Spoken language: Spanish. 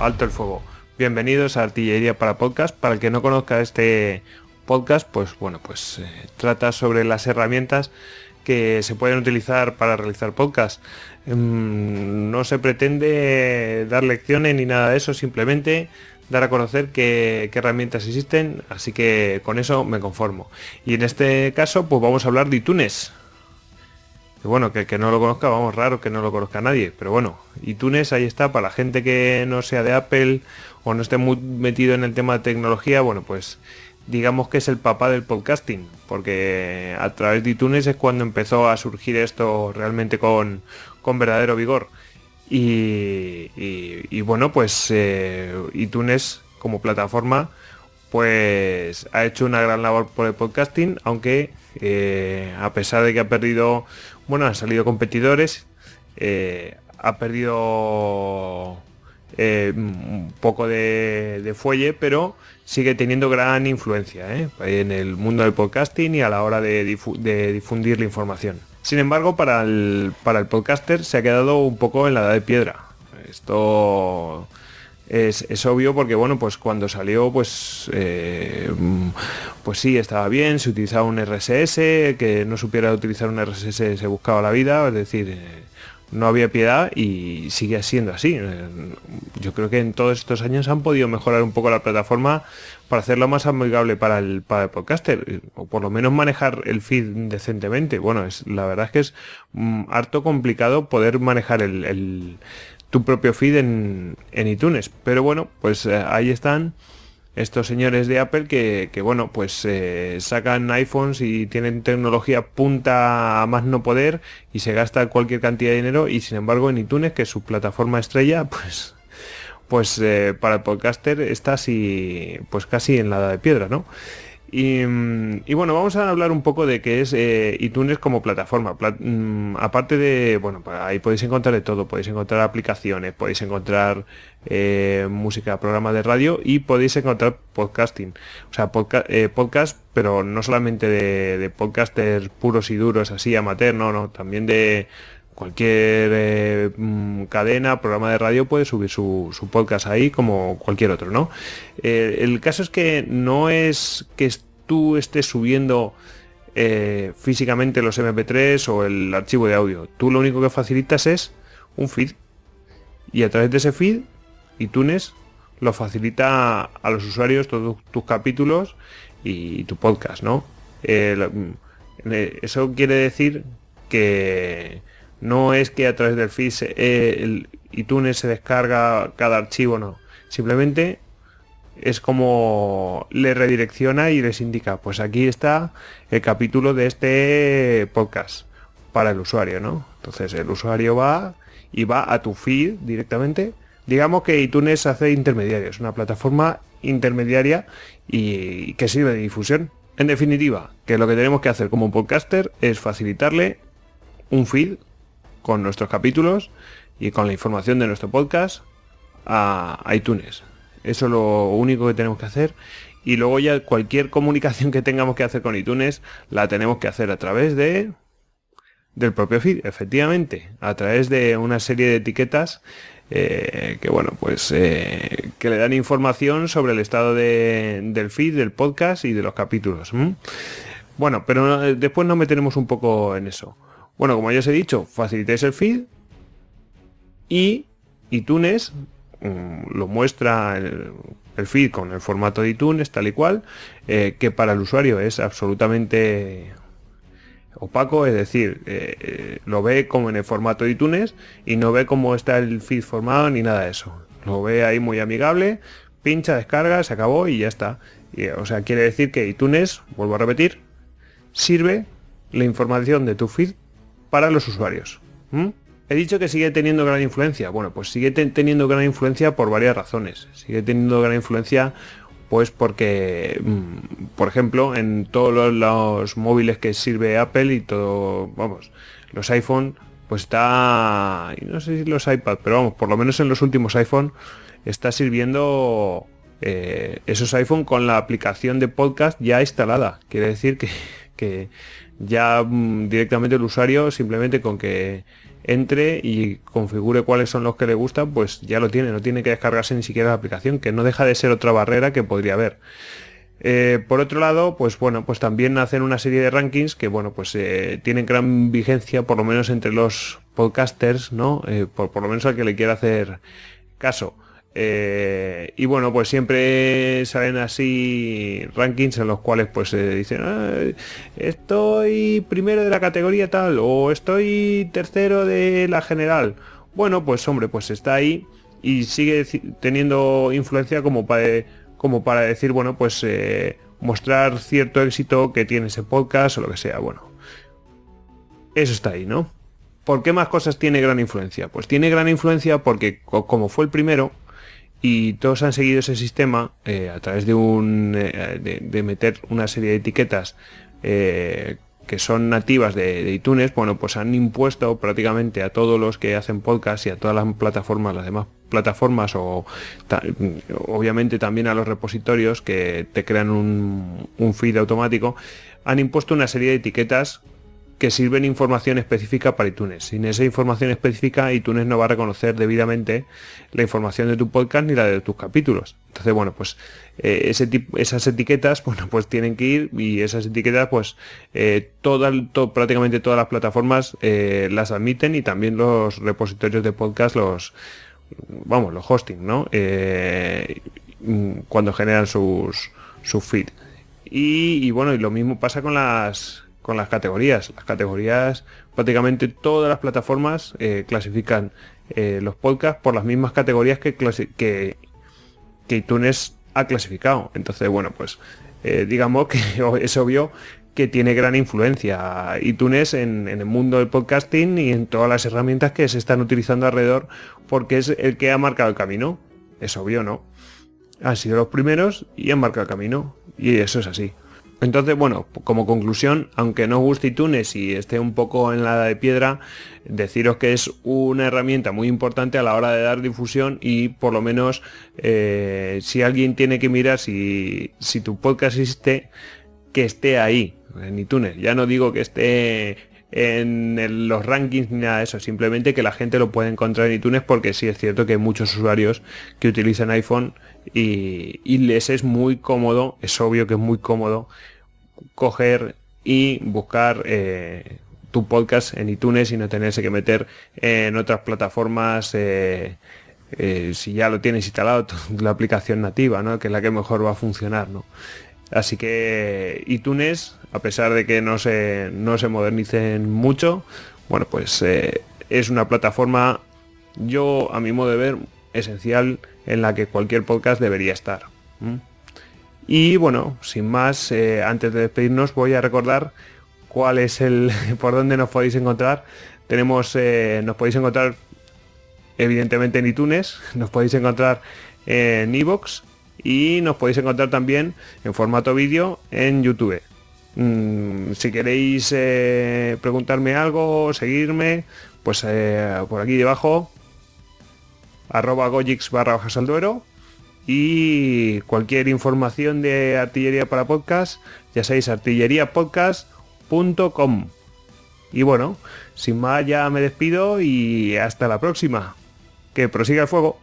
alto el fuego. Bienvenidos a Artillería para Podcast. Para el que no conozca este podcast, pues bueno, pues eh, trata sobre las herramientas que se pueden utilizar para realizar podcast. Mm, no se pretende dar lecciones ni nada de eso, simplemente dar a conocer qué, herramientas existen, así que con eso me conformo. Y en este caso, pues vamos a hablar de iTunes. Bueno, que, que no lo conozca, vamos, raro que no lo conozca nadie, pero bueno, iTunes ahí está, para la gente que no sea de Apple o no esté muy metido en el tema de tecnología, bueno, pues digamos que es el papá del podcasting, porque a través de iTunes es cuando empezó a surgir esto realmente con, con verdadero vigor. Y, bueno, pues eh, iTunes como plataforma pues ha hecho una gran labor por el podcasting, aunque eh, a pesar de que ha perdido, bueno, han salido competidores, eh, ha perdido un poco de, fuelle, pero sigue teniendo gran influencia en el mundo del podcasting y a la hora de difundir la información. Sin embargo, para el podcaster se ha quedado un poco en la edad de piedra. Esto es, obvio porque bueno pues cuando salió pues eh, pues sí estaba bien se utilizaba un RSS que no supiera utilizar un RSS se buscaba la vida es decir eh, no había piedad y sigue siendo así eh, yo creo que en todos estos años han podido mejorar un poco la plataforma para hacerlo más amigable para el, para el podcaster, o por lo menos manejar el feed decentemente. Bueno, es, la verdad es que es mm, harto complicado poder manejar el, tu propio feed en, en, iTunes. Pero bueno, pues eh, ahí están estos señores de Apple que, bueno, pues eh, sacan iPhones y tienen tecnología punta a más no poder y se gasta cualquier cantidad de dinero y sin embargo en iTunes, que es su plataforma estrella, pues pues eh, para el podcaster está así, pues casi en la edad de piedra, ¿no? Y, bueno, vamos a hablar un poco de qué es eh, iTunes como plataforma. Mm, aparte de, bueno, pues ahí podéis encontrar de todo, podéis encontrar aplicaciones, podéis encontrar eh, música, programas de radio y podéis encontrar podcasting. O sea, podcast, pero no solamente de, de podcasters puros y duros, así amateur, no, no, también de cualquier eh, mm, cadena, programa de radio puede subir su, podcast ahí como cualquier otro, ¿no? Eh, el caso es que no es que tú estés subiendo eh, físicamente los MP3 o el archivo de audio. Tú lo único que facilitas es un feed. Y a través de ese feed, iTunes lo facilita a los usuarios todos tus capítulos y tu podcast, ¿no? Mm, eso quiere decir que no es que a través del feed eh, el iTunes se descarga cada archivo, no. Simplemente es como le redirecciona y les indica, pues aquí está el capítulo de este podcast para el usuario, ¿no? Entonces el usuario va y va a tu feed directamente. Digamos que iTunes hace intermediario, es una plataforma intermediaria y que sirve de difusión. En definitiva, que lo que tenemos que hacer como podcaster es facilitarle un feed con nuestros capítulos y con la información de nuestro podcast a iTunes. Eso es lo único que tenemos que hacer. Y luego ya cualquier comunicación que tengamos que hacer con iTunes la tenemos que hacer a través de del propio feed, efectivamente, a través de una serie de etiquetas eh, que bueno, pues eh, que le dan información sobre el estado del feed, del podcast y de los capítulos. Bueno, pero eh, después nos meteremos un poco en eso. Bueno, como ya os he dicho, facilitéis el feed y iTunes mm, lo muestra el, feed con el formato de iTunes tal y cual, eh, que para el usuario es absolutamente opaco, es decir, eh, eh, lo ve como en el formato de iTunes y no ve cómo está el feed formado ni nada de eso. Lo ve ahí muy amigable, pincha, descarga, se acabó y ya está. o sea, quiere decir que iTunes, vuelvo a repetir, sirve la información de tu feed para los usuarios. He dicho que sigue teniendo gran influencia. Bueno, pues sigue teniendo gran influencia por varias razones. Sigue teniendo gran influencia pues porque, mm, por ejemplo, en todos los, móviles que sirve Apple y todo, vamos, los iPhone, pues está, no sé si los iPad, pero vamos, por lo menos en los últimos iPhone está sirviendo eh, esos iPhone con la aplicación de podcast ya instalada. Quiere decir que, que ya mm, directamente el usuario simplemente con que entre y configure cuáles son los que le gustan, pues ya lo tiene, no tiene que descargarse ni siquiera la aplicación, que no deja de ser otra barrera que podría haber. Eh, por otro lado, pues bueno, pues también hacen una serie de rankings que bueno, pues eh, tienen gran vigencia, por lo menos entre los podcasters, ¿no? Eh, por, por, lo menos al que le quiera hacer caso. Y bueno, pues siempre salen así rankings en los cuales pues se dicen ah, estoy primero de la categoría tal o estoy tercero de la general. Bueno, pues hombre, pues está ahí y sigue teniendo influencia como para como para decir, bueno, pues eh, mostrar cierto éxito que tiene ese podcast o lo que sea. Bueno, eso está ahí, ¿no? ¿Por qué más cosas tiene gran influencia? Pues tiene gran influencia porque como fue el primero y todos han seguido ese sistema eh, a través de un eh, de, meter una serie de etiquetas que son nativas de, iTunes, bueno, pues han impuesto prácticamente a todos los que hacen podcast y a todas las plataformas, las demás plataformas o obviamente también a los repositorios que te crean un, un feed automático, han impuesto una serie de etiquetas que sirven información específica para iTunes. Sin esa información específica, iTunes no va a reconocer debidamente la información de tu podcast ni la de tus capítulos. Entonces, bueno, pues eh, ese esas etiquetas, bueno, pues tienen que ir y esas etiquetas, pues eh, prácticamente todas las plataformas eh, las admiten y también los repositorios de podcast, los, vamos, los hosting, ¿no? cuando generan sus, su feed. y bueno, y lo mismo pasa con las con las categorías. Las categorías, prácticamente todas las plataformas eh, clasifican eh, los podcasts por las mismas categorías que, que, que iTunes ha clasificado. Entonces, bueno, pues eh, digamos que es obvio que tiene gran influencia iTunes en, en, el mundo del podcasting y en todas las herramientas que se están utilizando alrededor porque es el que ha marcado el camino. Es obvio, ¿no? Han sido los primeros y han marcado el camino. Y eso es así. Entonces, bueno, como conclusión, aunque no guste iTunes y esté un poco en la de piedra, deciros que es una herramienta muy importante a la hora de dar difusión y por lo menos eh, si alguien tiene que mirar si, si tu podcast existe, que esté ahí, en iTunes. Ya no digo que esté en los rankings ni nada de eso, simplemente que la gente lo pueda encontrar en iTunes porque sí es cierto que hay muchos usuarios que utilizan iPhone y, les es muy cómodo, es obvio que es muy cómodo coger y buscar eh, tu podcast en iTunes y no tenerse que meter en otras plataformas eh, eh, si ya lo tienes instalado la aplicación nativa, ¿no? que es la que mejor va a funcionar. ¿no? Así que iTunes, a pesar de que no se, no se modernicen mucho, bueno, pues es una plataforma, yo a mi modo de ver, esencial en la que cualquier podcast debería estar. Y bueno, sin más, eh, antes de despedirnos voy a recordar cuál es el por dónde nos podéis encontrar. Tenemos, eh, nos podéis encontrar evidentemente en iTunes, nos podéis encontrar en iVoox y nos podéis encontrar también en formato vídeo en YouTube. Mm, si queréis eh, preguntarme algo seguirme, pues por aquí debajo arroba gojix barra bajas al duero y cualquier información de artillería para podcast, ya sabéis, artilleriapodcast.com. Y bueno, sin más ya me despido y hasta la próxima. Que prosiga el fuego.